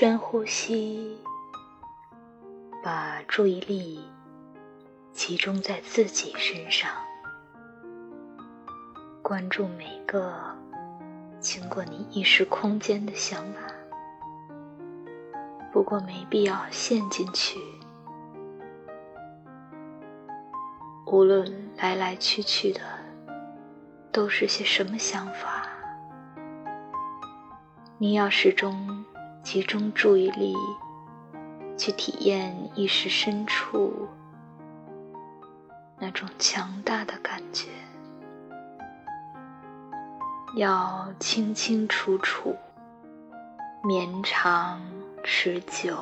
深呼吸，把注意力集中在自己身上，关注每个经过你意识空间的想法。不过没必要陷进去，无论来来去去的都是些什么想法，你要始终。集中注意力，去体验意识深处那种强大的感觉，要清清楚楚、绵长持久，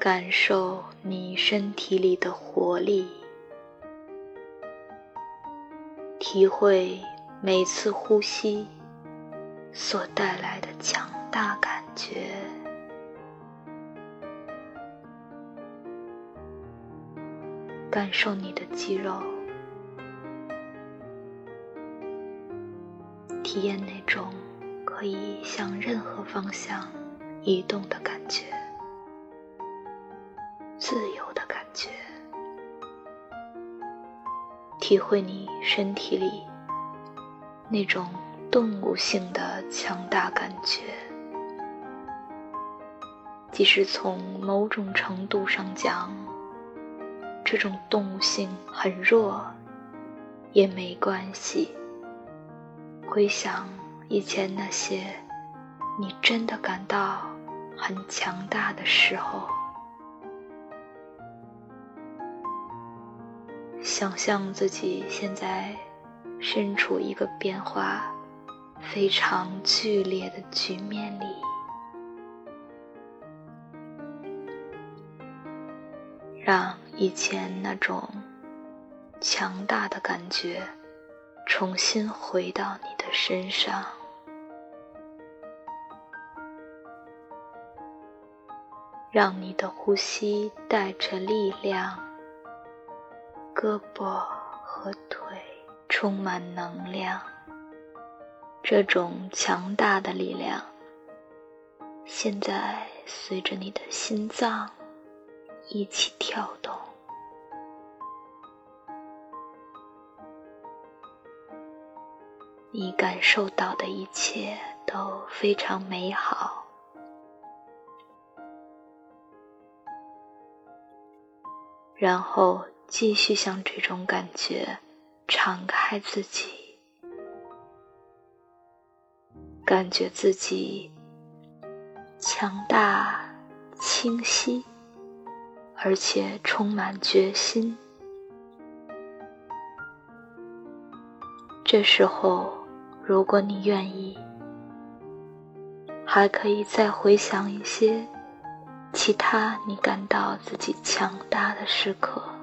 感受你身体里的活力，体会每次呼吸。所带来的强大感觉，感受你的肌肉，体验那种可以向任何方向移动的感觉，自由的感觉，体会你身体里那种。动物性的强大感觉，即使从某种程度上讲，这种动物性很弱，也没关系。回想以前那些你真的感到很强大的时候，想象自己现在身处一个变化。非常剧烈的局面里，让以前那种强大的感觉重新回到你的身上，让你的呼吸带着力量，胳膊和腿充满能量。这种强大的力量，现在随着你的心脏一起跳动。你感受到的一切都非常美好，然后继续向这种感觉敞开自己。感觉自己强大、清晰，而且充满决心。这时候，如果你愿意，还可以再回想一些其他你感到自己强大的时刻。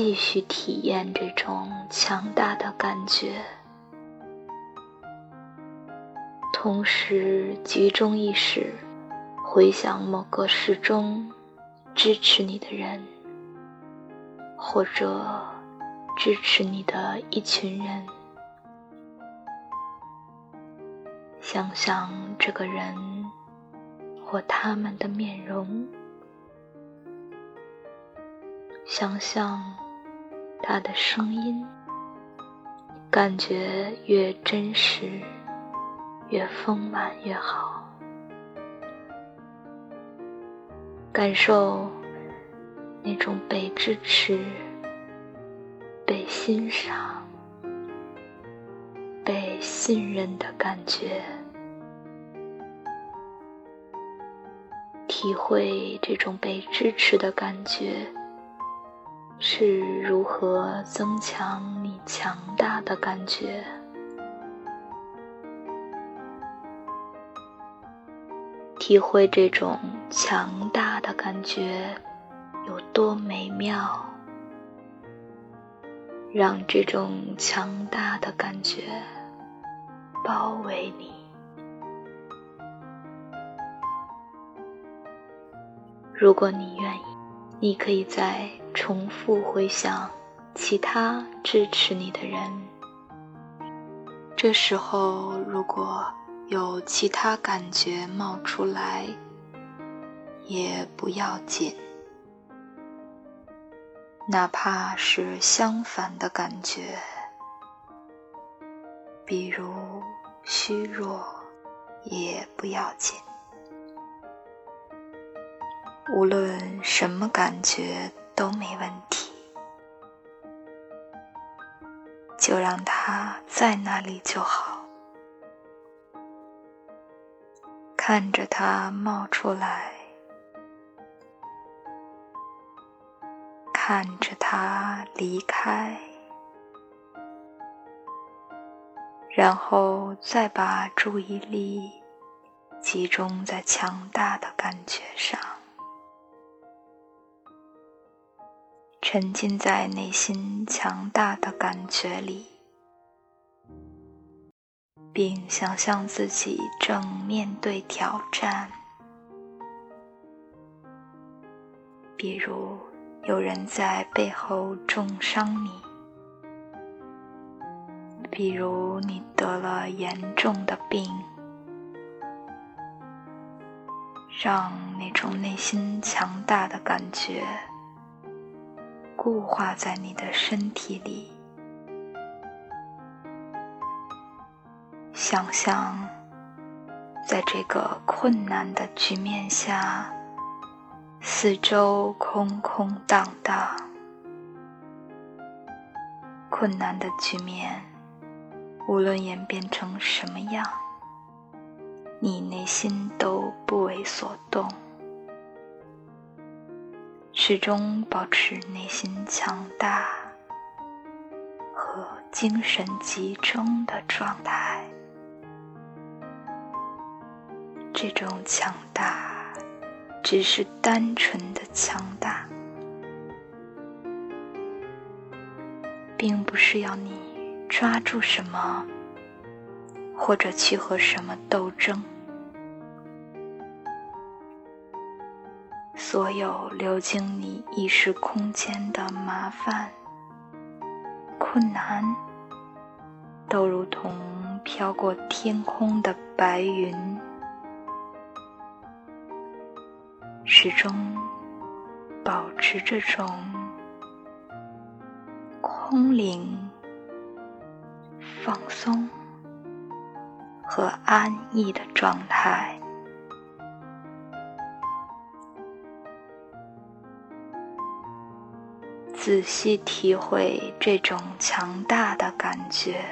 继续体验这种强大的感觉，同时集中意识，回想某个始终支持你的人，或者支持你的一群人。想想这个人或他们的面容，想象。他的声音，感觉越真实、越丰满越好。感受那种被支持、被欣赏、被信任的感觉，体会这种被支持的感觉。是如何增强你强大的感觉？体会这种强大的感觉有多美妙，让这种强大的感觉包围你。如果你愿意，你可以再。重复回想其他支持你的人，这时候，如果有其他感觉冒出来，也不要紧，哪怕是相反的感觉，比如虚弱，也不要紧。无论什么感觉都没问题。就让它在那里就好，看着它冒出来，看着它离开，然后再把注意力集中在强大的感觉上。沉浸在内心强大的感觉里，并想象自己正面对挑战。比如，有人在背后重伤你；比如，你得了严重的病，让那种内心强大的感觉。固化在你的身体里，想象在这个困难的局面下，四周空空荡荡。困难的局面，无论演变成什么样，你内心都不为所动。始终保持内心强大和精神集中的状态。这种强大只是单纯的强大，并不是要你抓住什么，或者去和什么斗争。所有流经你意识空间的麻烦、困难，都如同飘过天空的白云，始终保持这种空灵、放松和安逸的状态。仔细体会这种强大的感觉，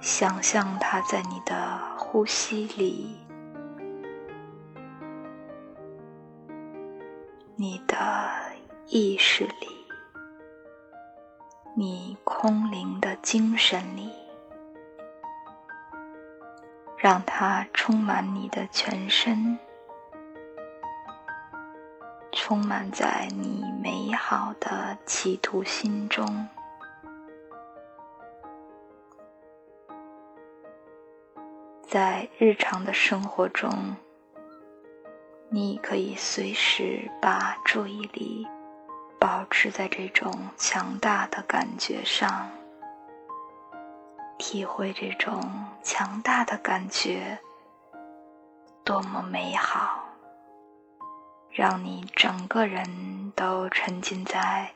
想象它在你的呼吸里，你的意识里，你空灵的精神里，让它充满你的全身。充满在你美好的企图心中，在日常的生活中，你可以随时把注意力保持在这种强大的感觉上，体会这种强大的感觉多么美好。让你整个人都沉浸在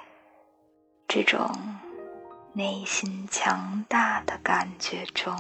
这种内心强大的感觉中。